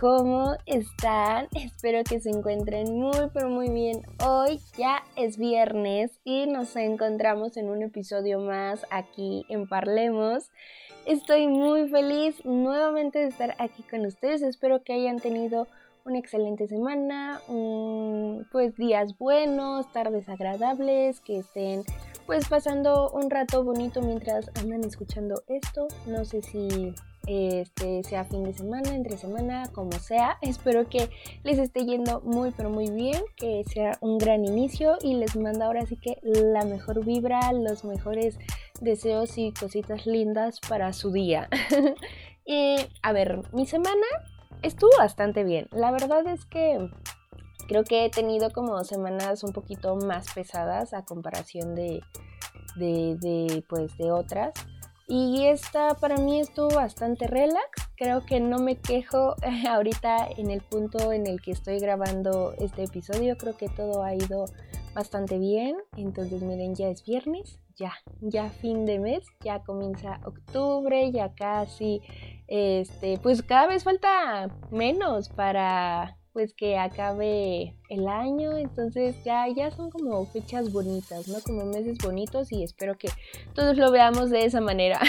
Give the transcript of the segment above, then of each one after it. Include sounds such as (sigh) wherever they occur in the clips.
¿cómo están? (laughs) Espero que se encuentren muy pero muy bien. Hoy ya es viernes y nos encontramos en un episodio más aquí en Parlemos. Estoy muy feliz nuevamente de estar aquí con ustedes. Espero que hayan tenido una excelente semana, pues días buenos, tardes agradables, que estén pues pasando un rato bonito mientras andan escuchando esto. No sé si este sea fin de semana, entre semana, como sea. Espero que les esté yendo muy pero muy bien, que sea un gran inicio y les mando ahora sí que la mejor vibra, los mejores deseos y cositas lindas para su día. (laughs) y a ver, mi semana estuvo bastante bien. La verdad es que Creo que he tenido como semanas un poquito más pesadas a comparación de, de, pues, de otras. Y esta para mí estuvo bastante relax. Creo que no me quejo (laughs) ahorita en el punto en el que estoy grabando este episodio. Creo que todo ha ido bastante bien. Entonces miren, ya es viernes, ya, ya fin de mes, ya comienza octubre, ya casi, este, pues cada vez falta menos para pues que acabe el año, entonces ya, ya son como fechas bonitas, ¿no? Como meses bonitos y espero que todos lo veamos de esa manera.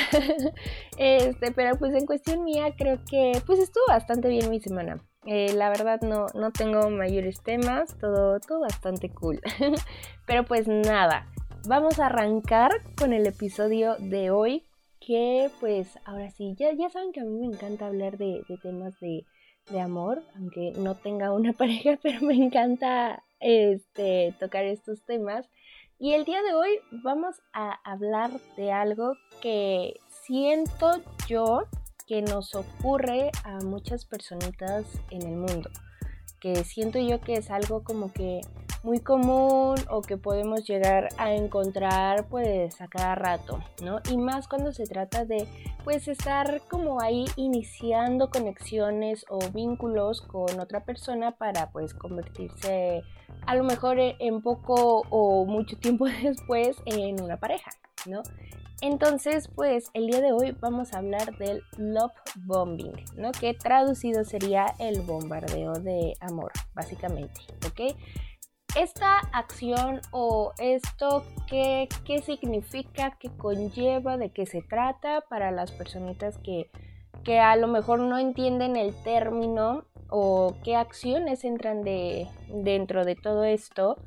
(laughs) este, pero pues en cuestión mía creo que pues estuvo bastante bien mi semana. Eh, la verdad no, no tengo mayores temas, todo, todo bastante cool. (laughs) pero pues nada, vamos a arrancar con el episodio de hoy que pues ahora sí, ya, ya saben que a mí me encanta hablar de, de temas de de amor, aunque no tenga una (laughs) pareja, pero me encanta este, tocar estos temas. Y el día de hoy vamos a hablar de algo que siento yo que nos ocurre a muchas personitas en el mundo. Que siento yo que es algo como que muy común o que podemos llegar a encontrar pues a cada rato, ¿no? Y más cuando se trata de pues estar como ahí iniciando conexiones o vínculos con otra persona para pues convertirse a lo mejor e, en poco o mucho tiempo (laughs) después en una pareja, ¿no? Entonces, pues el día de hoy vamos a hablar del love bombing, ¿no? Que traducido sería el bombardeo de amor, básicamente, ¿ok? Esta acción o esto qué, qué significa, qué conlleva, de qué se trata para las personitas que, que a lo mejor no entienden el término o qué acciones entran de, dentro de todo esto.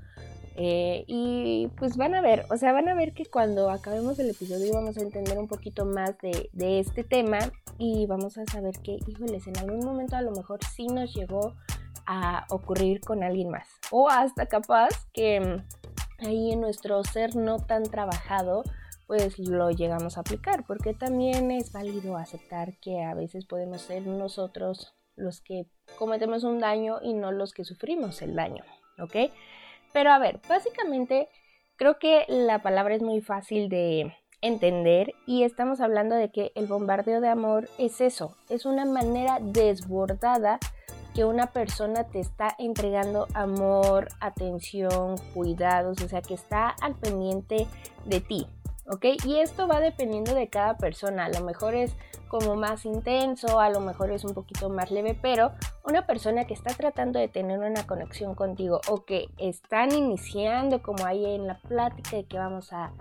Eh, y pues van a ver, o sea, van a ver que cuando acabemos el episodio vamos a entender un poquito más de, de este tema y vamos a saber que, híjoles, en algún momento a lo mejor sí nos llegó a ocurrir con alguien más. O hasta capaz que mm, ahí en nuestro ser no tan trabajado, pues lo llegamos a aplicar, porque también es válido aceptar que a veces podemos ser nosotros los que cometemos un daño y no los que sufrimos el daño, ¿ok? Pero a ver, básicamente creo que la palabra es muy fácil de entender y estamos hablando de que el bombardeo de amor es eso, es una manera desbordada que una persona te está entregando amor, atención, cuidados, o sea, que está al pendiente de ti, ¿ok? Y esto va dependiendo de cada persona, a lo mejor es como más intenso, a lo mejor es un poquito más leve, pero una persona que está tratando de tener una conexión contigo o que están iniciando como ahí en la plática de que vamos a,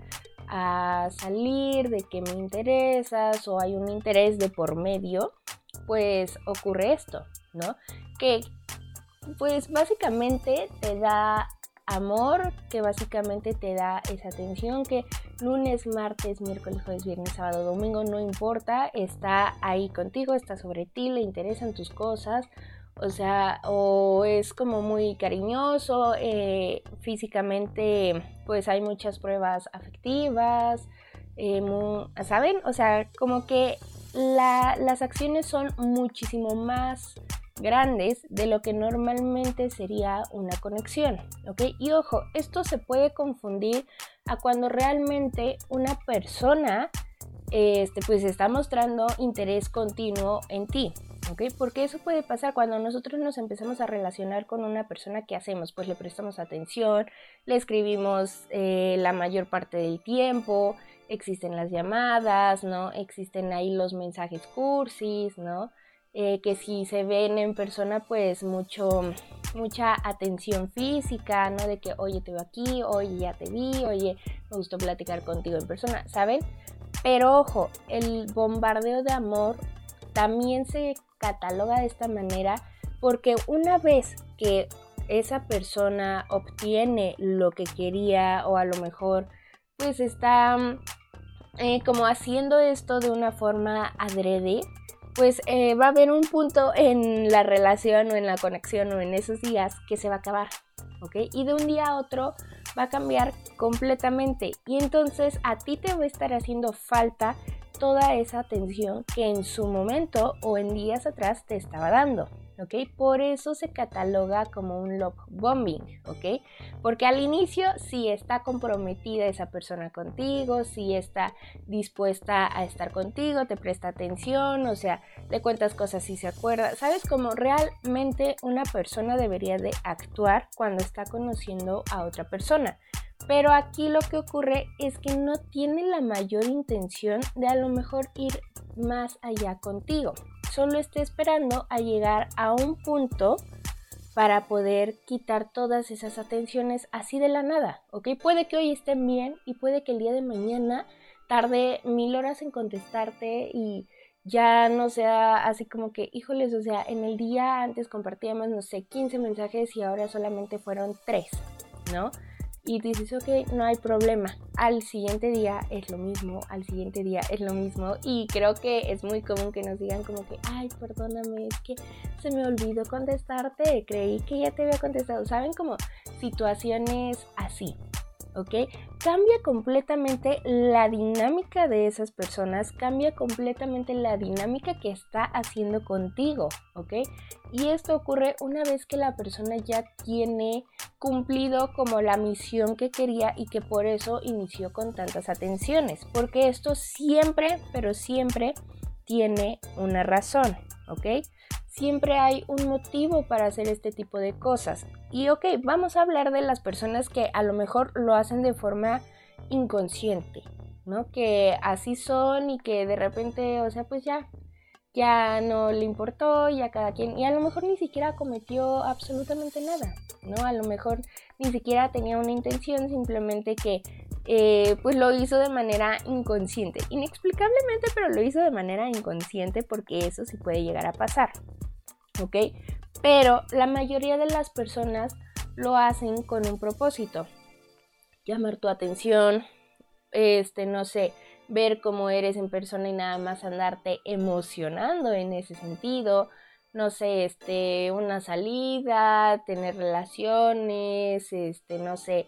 a salir, de que me interesas o hay un interés de por medio, pues ocurre esto, ¿no? Que pues básicamente te da amor, que básicamente te da esa atención que lunes, martes, miércoles, jueves, viernes, sábado, domingo, no importa, está ahí contigo, está sobre ti, le interesan tus cosas, o sea, o es como muy cariñoso, eh, físicamente pues hay muchas pruebas afectivas, eh, ¿saben? O sea, como que las acciones son muchísimo más grandes de lo que normalmente sería una conexión, ¿ok? Y ojo, esto se puede confundir a cuando realmente una persona este, pues está mostrando interés continuo en ti, ¿ok? Porque eso puede pasar cuando nosotros nos empezamos a relacionar con una persona, ¿qué hacemos? Pues le prestamos atención, le escribimos eh, la mayor parte del tiempo, existen las llamadas, ¿no? Existen ahí los mensajes cursis, ¿no? Eh, que si se ven en persona, pues mucho, mucha atención física, ¿no? De que, oye, te veo aquí, oye, ya te vi, oye, me gustó platicar contigo en persona, ¿saben? Pero ojo, el bombardeo de amor también se cataloga de esta manera porque una vez que esa persona obtiene lo que quería o a lo mejor pues está eh, como haciendo esto de una forma adrede, pues eh, va a haber un punto en la relación o en la conexión o en esos días que se va a acabar, ¿ok? Y de un día a otro va a cambiar completamente y entonces a ti te va a estar haciendo falta toda esa atención que en su momento o en días atrás te estaba dando. ¿Ok? Por eso se cataloga como un love bombing, ¿ok? Porque al inicio si está comprometida esa persona contigo, si está dispuesta a estar contigo, te presta atención, o sea, le cuentas cosas si se acuerda. ¿Sabes cómo realmente una persona debería de actuar cuando está conociendo a otra persona? Pero aquí lo que ocurre es que no tiene la mayor intención de a lo mejor ir más allá contigo solo esté esperando a llegar a un punto para poder quitar todas esas atenciones así de la nada, ¿ok? Puede que hoy estén bien y puede que el día de mañana tarde mil horas en contestarte y ya no sea así como que, híjoles, o sea, en el día antes compartíamos, no sé, 15 mensajes y ahora solamente fueron 3, ¿no? Y dices, ok, no hay problema. Al siguiente día es lo mismo, al siguiente día es lo mismo. Y creo que es muy común que nos digan como que, ay, perdóname, es que se me olvidó contestarte, creí que ya te había contestado. ¿Saben? Como situaciones así. ¿Ok? Cambia completamente la dinámica de esas personas, cambia completamente la dinámica que está haciendo contigo, ¿ok? Y esto ocurre una vez que la persona ya tiene cumplido como la misión que quería y que por eso inició con tantas atenciones, porque esto siempre, pero siempre tiene una razón, ¿ok? Siempre hay un motivo para hacer este tipo de cosas. Y ok, vamos a hablar de las personas que a lo mejor lo hacen de forma inconsciente, ¿no? Que así son y que de repente, o sea, pues ya, ya no le importó, ya cada quien, y a lo mejor ni siquiera cometió absolutamente nada, ¿no? A lo mejor ni siquiera tenía una intención, simplemente que eh, pues lo hizo de manera inconsciente, inexplicablemente, pero lo hizo de manera inconsciente porque eso sí puede llegar a pasar. ¿Ok? Pero la mayoría de las personas lo hacen con un propósito. Llamar tu atención, este, no sé, ver cómo eres en persona y nada más andarte emocionando en ese sentido. No sé, este, una salida, tener relaciones, este, no sé,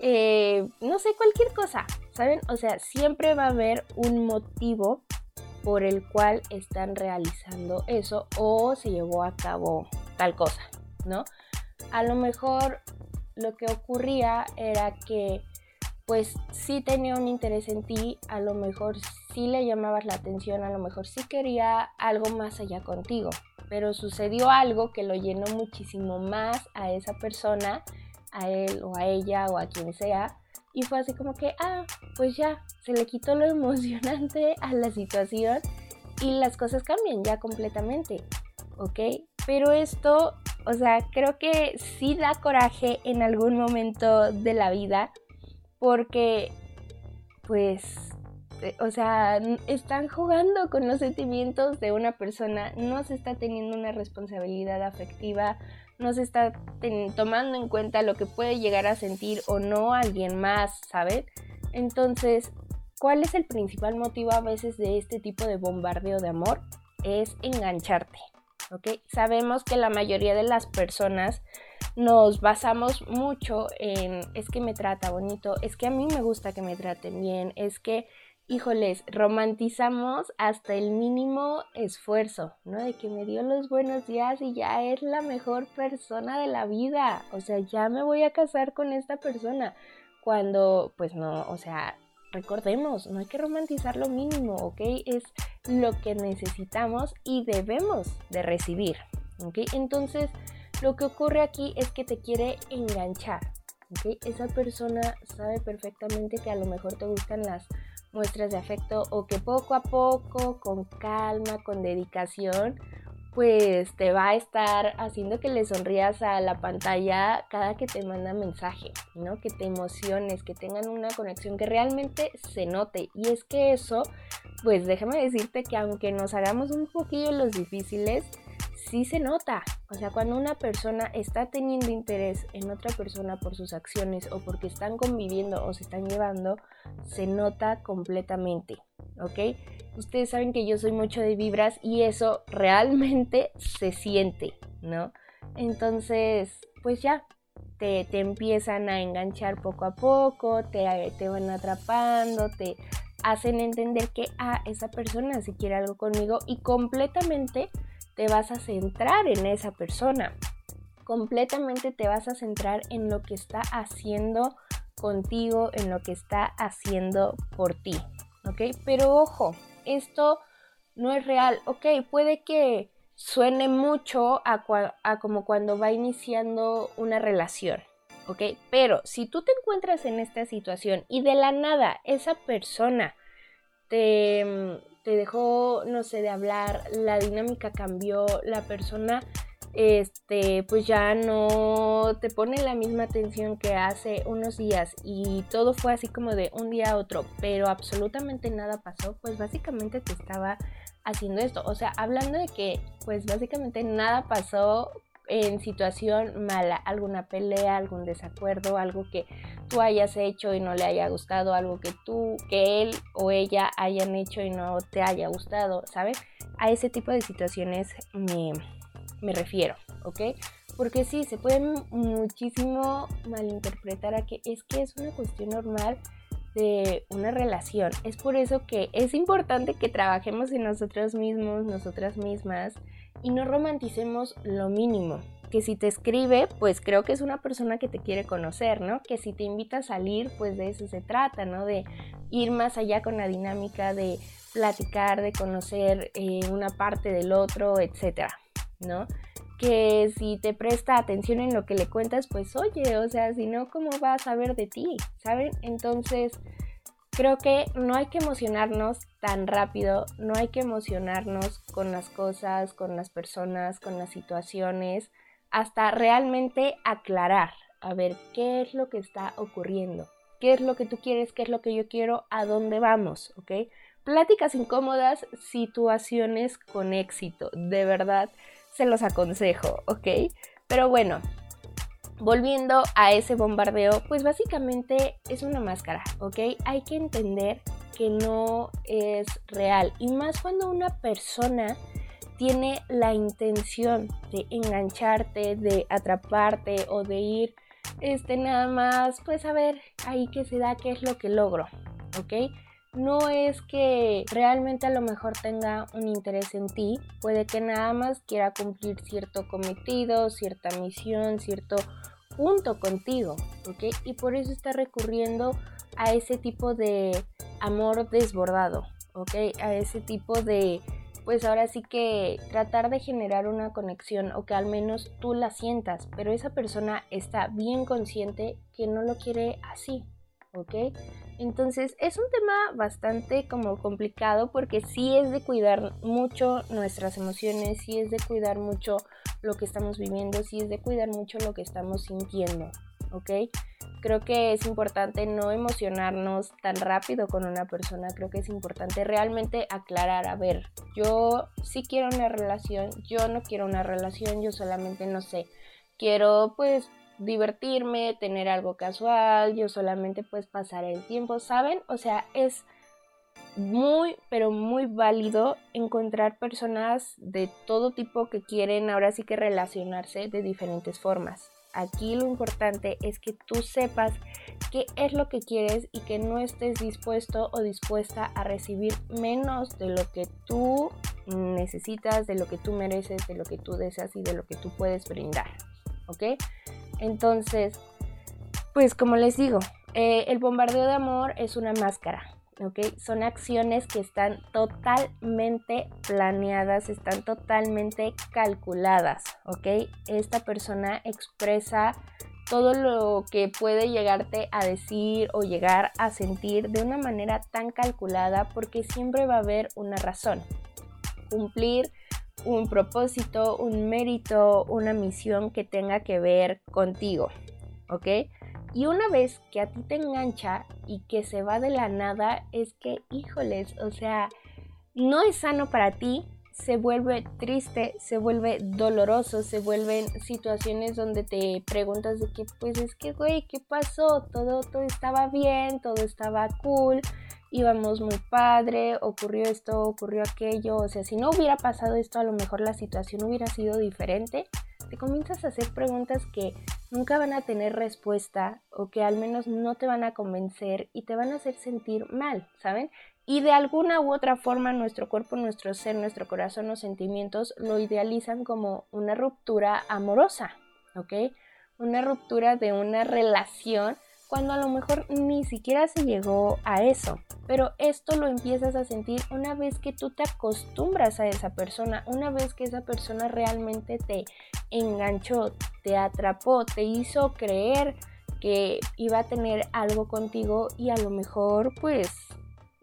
eh, no sé, cualquier cosa, ¿saben? O sea, siempre va a haber un motivo por el cual están realizando eso o se llevó a cabo tal cosa, ¿no? A lo mejor lo que ocurría era que pues sí tenía un interés en ti, a lo mejor sí le llamabas la atención, a lo mejor sí quería algo más allá contigo, pero sucedió algo que lo llenó muchísimo más a esa persona, a él o a ella o a quien sea, y fue así como que, ah, pues ya, se le quitó lo emocionante (laughs) a la situación y las cosas cambian ya completamente, ¿ok? Pero esto, o sea, creo que sí da coraje en algún momento de la vida porque, pues, eh, o sea, están jugando con los sentimientos de una persona, no se está teniendo una responsabilidad afectiva, no se está tomando en cuenta lo que puede llegar a sentir o no alguien más, ¿sabes? Entonces, ¿cuál es el principal motivo a veces de este tipo de bombardeo de amor? Es engancharte, ¿ok? Sabemos que la mayoría de las personas nos basamos mucho en es que me trata bonito, es que a mí me gusta que me traten bien, es que híjoles, romantizamos hasta el mínimo esfuerzo, ¿no? De que me dio los buenos días y ya es la mejor persona de la vida, o sea, ya me voy a casar con esta persona, cuando, pues no, o sea, recordemos, no hay que romantizar lo mínimo, ¿ok? Es lo que necesitamos y debemos de recibir, ¿ok? Entonces, lo que ocurre aquí es que te quiere enganchar, ¿ok? Esa persona sabe perfectamente que a lo mejor te gustan las muestras de afecto o que poco a poco, con calma, con dedicación, pues te va a estar haciendo que le sonrías a la pantalla cada que te manda mensaje, ¿no? Que te emociones, que tengan una conexión que realmente se note. Y es que eso, pues déjame decirte que aunque nos hagamos un poquillo los difíciles, sí se nota. O sea, cuando una persona está teniendo interés en otra persona por sus acciones o porque están conviviendo o se están llevando, se nota completamente, ¿ok? Ustedes saben que yo soy mucho de vibras y eso realmente (laughs) se siente, ¿no? Entonces, pues ya, te, te empiezan a enganchar poco a poco, te, te van atrapando, te hacen entender que, ah, esa persona si quiere algo conmigo y completamente te vas a centrar en esa persona. Completamente te vas a centrar en lo que está haciendo contigo, en lo que está haciendo por ti. ¿Ok? Pero ojo, esto no es real. Ok, puede que suene mucho a, como cuando va iniciando una relación. ¿Ok? Pero si tú te encuentras en esta situación y de la nada esa persona te, te dejó, no sé, de hablar, la dinámica cambió, la persona, este, pues ya no te pone la misma atención que hace unos días y todo fue así como de un día a otro, pero absolutamente nada pasó, pues básicamente te estaba haciendo esto. O sea, hablando de que, pues básicamente nada pasó en situación mala, alguna pelea, algún desacuerdo, algo que tú hayas hecho y no le haya gustado, algo que tú, que él o ella hayan hecho y no te haya gustado, ¿sabes? A ese tipo de situaciones me, me refiero, ¿ok? Porque sí, se puede muchísimo malinterpretar a que es que es una cuestión normal de una relación. Es por eso que es importante que trabajemos en nosotros mismos, nosotras mismas, y no romanticemos lo mínimo. Que si te escribe, pues creo que es una persona que te quiere conocer, ¿no? Que si te invita a salir, pues de eso se trata, ¿no? De ir más allá con la dinámica de platicar, de conocer eh, una parte del otro, etcétera, ¿no? Que si te presta atención en lo que le cuentas, pues oye, o sea, si no, ¿cómo va a saber de ti? ¿Saben? Entonces, Creo que no hay que emocionarnos tan rápido, no hay que emocionarnos con las cosas, con las personas, con las situaciones, hasta realmente aclarar, a ver qué es lo que está ocurriendo, qué es lo que tú quieres, qué es lo que yo quiero, a dónde vamos, ¿ok? Pláticas incómodas, situaciones con éxito, de verdad se los aconsejo, ¿ok? Pero bueno, volviendo a ese bombardeo, pues básicamente es una máscara, ¿ok? Hay que entender que no es real. Y más cuando una persona tiene la intención de engancharte, de atraparte o de ir, este, nada más, pues a ver ahí que se da, qué es lo que logro, ¿ok? No es que realmente a lo mejor tenga un interés en ti, puede que nada más quiera cumplir cierto cometido, cierta misión, cierto punto contigo, ¿ok? Y por eso está recurriendo a ese tipo de amor desbordado, ¿ok? A ese tipo de, pues ahora sí que tratar de generar una conexión o que al menos tú la sientas, pero esa persona está bien consciente que no lo quiere así, ¿ok? Entonces es un tema bastante como complicado porque sí es de cuidar mucho nuestras emociones, sí es de cuidar mucho lo que estamos viviendo, sí es de cuidar mucho lo que estamos sintiendo, ¿ok? Creo que es importante no emocionarnos tan rápido con una persona, creo que es importante realmente aclarar, a ver, yo sí quiero una relación, yo no quiero una relación, yo solamente no sé, quiero pues divertirme, tener algo casual, yo solamente pues pasar el tiempo, ¿saben? O sea, es muy, pero muy válido encontrar personas de todo tipo que quieren ahora sí que relacionarse de diferentes formas. Aquí lo importante es que tú sepas qué es lo que quieres y que no estés dispuesto o dispuesta a recibir menos de lo que tú necesitas, de lo que tú mereces, de lo que tú deseas y de lo que tú puedes brindar. ¿Ok? Entonces, pues como les digo, eh, el bombardeo de amor es una máscara, ¿ok? Son acciones que están totalmente planeadas, están totalmente calculadas, ¿ok? Esta persona expresa todo lo que puede llegarte a decir o llegar a sentir de una manera tan calculada porque siempre va a haber una razón. Cumplir un propósito, un mérito, una misión que tenga que ver contigo, ¿ok? Y una vez que a ti te engancha y que se va de la nada, es que, híjoles, o sea, no es sano para ti, se vuelve triste, se vuelve doloroso, se vuelven situaciones donde te preguntas de que, pues es que, güey, ¿qué pasó? Todo, todo estaba bien, todo estaba cool, íbamos muy padre, ocurrió esto, ocurrió aquello, o sea, si no hubiera pasado esto, a lo mejor la situación hubiera sido diferente. Te comienzas a hacer preguntas que nunca van a tener respuesta o que al menos no te van a convencer y te van a hacer sentir mal, ¿saben? Y de alguna u otra forma nuestro cuerpo, nuestro ser, nuestro corazón, los sentimientos lo idealizan como una ruptura amorosa, ¿ok? Una ruptura de una relación cuando a lo mejor ni siquiera se llegó a eso. Pero esto lo empiezas a sentir una vez que tú te acostumbras a esa persona, una vez que esa persona realmente te enganchó, te atrapó, te hizo creer que iba a tener algo contigo y a lo mejor pues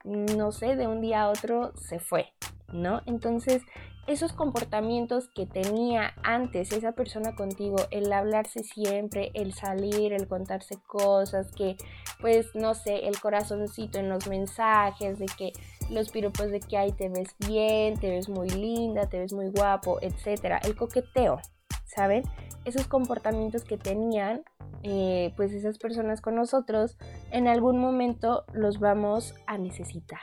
no sé, de un día a otro se fue, ¿no? Entonces, esos comportamientos que tenía antes esa persona contigo, el hablarse siempre, el salir, el contarse cosas, que pues no sé, el corazoncito en los mensajes, de que los piropos de que hay te ves bien, te ves muy linda, te ves muy guapo, etcétera, el coqueteo, ¿saben? Esos comportamientos que tenían eh, pues esas personas con nosotros, en algún momento los vamos a necesitar,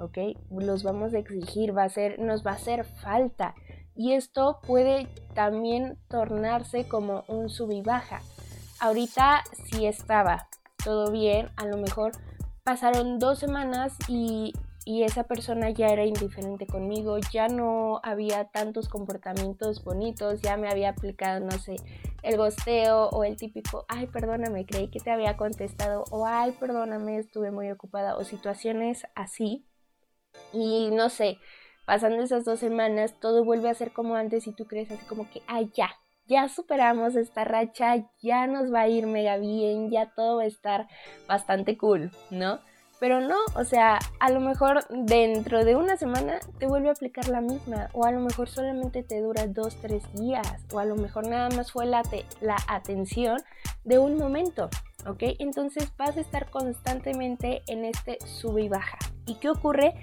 ¿ok? Los vamos a exigir, va a ser, nos va a hacer falta. Y esto puede también tornarse como un sub y baja. Ahorita sí estaba todo bien, a lo mejor pasaron dos semanas y y esa persona ya era indiferente conmigo, ya no había tantos comportamientos bonitos, ya me había aplicado, no sé, el gosteo o el típico, ay, perdóname, creí que te había contestado, o ay, perdóname, estuve muy ocupada, o situaciones así. Y no sé, pasando esas dos semanas, todo vuelve a ser como antes y tú crees así como que, ay, ya, ya superamos esta racha, ya nos va a ir mega bien, ya todo va a estar bastante cool, ¿no? Pero no, o sea, a lo mejor dentro de una semana te vuelve a aplicar la misma, o a lo mejor solamente te dura dos, tres días, o a lo mejor nada más fue la, la atención de un momento, ¿ok? Entonces vas a estar constantemente en este sube y baja. ¿Y qué ocurre?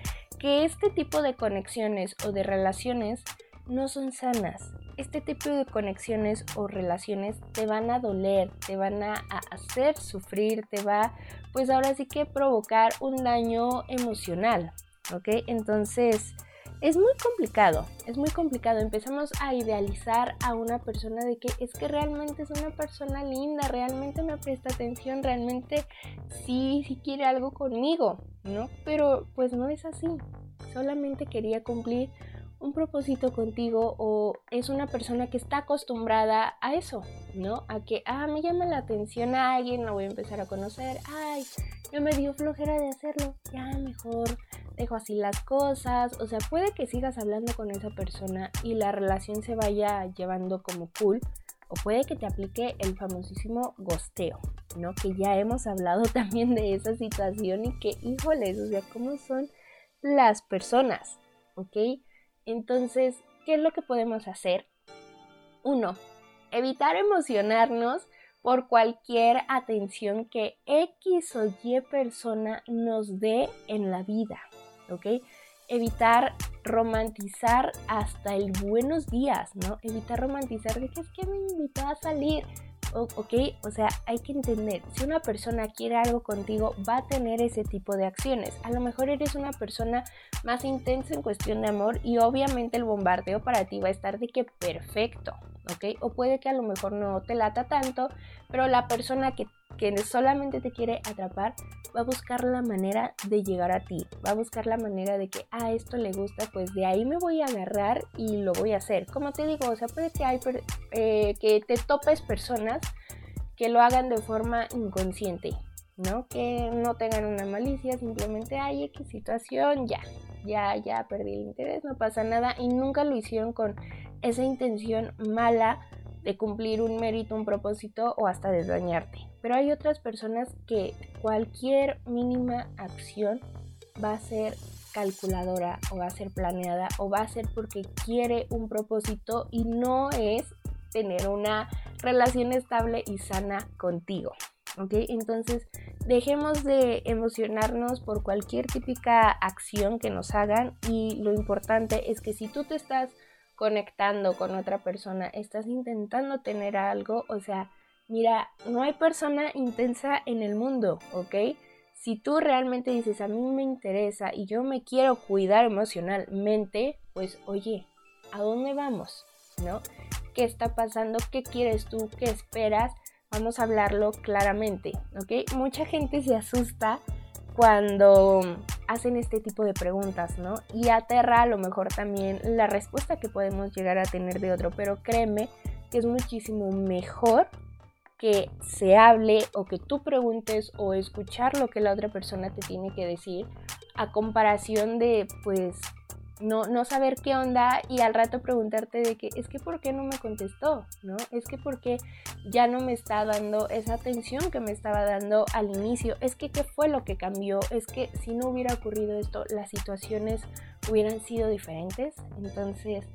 Que este tipo de conexiones o de relaciones no son sanas. Este tipo de conexiones o relaciones te van a doler, te van a, hacer sufrir, te va, pues ahora sí que provocar un daño emocional, ¿ok? Entonces, es muy complicado, es muy complicado. Empezamos a idealizar a una persona de que es que realmente es una persona linda, realmente me presta atención, realmente sí, sí quiere algo conmigo, ¿no? Pero pues no es así. Solamente quería cumplir un propósito contigo o es una persona que está acostumbrada a eso, ¿no? A que, ah, me llama la atención a alguien, lo voy a empezar a conocer, ay, yo me dio flojera de hacerlo, ya mejor dejo así las cosas, o sea, puede que sigas hablando con esa persona y la relación se vaya llevando como cool, o puede que te aplique el famosísimo gosteo, ¿no? Que ya hemos hablado (laughs) también de esa situación y que, híjoles, o sea, cómo son las personas, ¿ok? Entonces, ¿qué es lo que podemos hacer? Uno, evitar emocionarnos por cualquier atención que X o Y persona nos dé en la vida, ¿ok? Evitar romantizar hasta el buenos días, ¿no? Evitar romantizar de que es que me invitó a salir, ok, o sea, hay que entender, si una persona quiere algo contigo, va a tener ese tipo de acciones. A lo mejor eres una persona más intensa en cuestión de amor y obviamente el bombardeo para ti va a estar de que perfecto, o puede que a lo mejor no te lata tanto, pero la persona que, que solamente te quiere atrapar va a buscar la manera de llegar a ti, va a buscar la manera de que a ah, esto le gusta, pues de ahí me voy a agarrar y lo voy a hacer. Como te digo, o sea, puede que, hay, eh, que te topes personas que lo hagan de forma inconsciente, ¿no? Que no tengan una malicia, simplemente hay X situación, ya, ya, ya perdí el interés, no pasa nada y nunca lo hicieron con esa intención mala de cumplir un mérito, un propósito o hasta de dañarte. Pero hay otras personas que cualquier mínima acción va a ser calculadora o va a ser planeada o va a ser porque quiere un propósito y no es tener una relación estable y sana contigo. ¿Ok? Entonces, dejemos de emocionarnos por cualquier típica acción que nos hagan y lo importante es que si tú te estás conectando con otra persona, estás intentando tener algo, o sea, mira, no hay persona intensa en el mundo, ¿ok? Si tú realmente dices, a mí me interesa y yo me quiero cuidar emocionalmente, pues oye, ¿a dónde vamos? ¿No? ¿Qué está pasando? ¿Qué quieres tú? ¿Qué esperas? Vamos a hablarlo claramente, ¿ok? Mucha gente se asusta cuando hacen este tipo de preguntas, ¿no? Y aterra a lo mejor también la respuesta que podemos llegar a tener de otro, pero créeme que es muchísimo mejor que se hable o que tú preguntes o escuchar lo que la otra persona te tiene que decir a comparación de pues no, no saber qué onda y al rato preguntarte de que es que por qué no me contestó, ¿no? Es que por qué ya no me está dando esa atención que me estaba dando al inicio, es que qué fue lo que cambió, es que si no hubiera ocurrido esto, las situaciones hubieran sido diferentes, entonces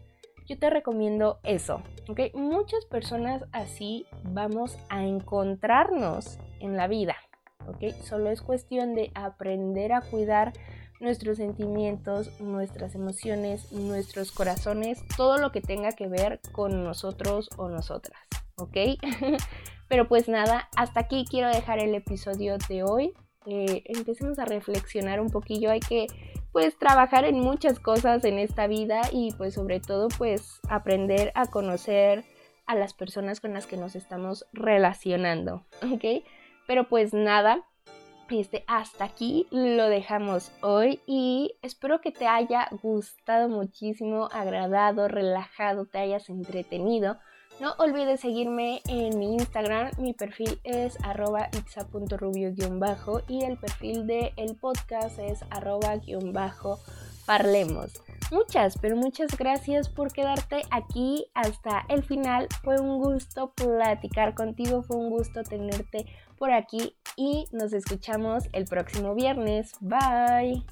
yo te recomiendo eso, ¿ok? Muchas personas así vamos a encontrarnos en la vida, ¿ok? Solo es cuestión de aprender a cuidar nuestros sentimientos, nuestras emociones, nuestros corazones, todo lo que tenga que ver con nosotros o nosotras, ¿ok? (laughs) Pero pues nada, hasta aquí quiero dejar el episodio de hoy. Eh, empecemos a reflexionar un poquillo, hay que pues trabajar en muchas cosas en esta vida y pues sobre todo pues aprender a conocer a las personas con las que nos estamos relacionando, (laughs) ¿ok? Pero pues nada, este, hasta aquí lo dejamos hoy y espero que te haya gustado muchísimo, agradado, relajado, te hayas entretenido. No olvides seguirme en mi Instagram, mi perfil es arroba itza.rubio-bajo y el perfil del el podcast es arroba-parlemos. Muchas, pero muchas gracias por quedarte aquí hasta el final. Fue un gusto platicar contigo, fue un gusto tenerte por aquí y nos escuchamos el próximo viernes. Bye.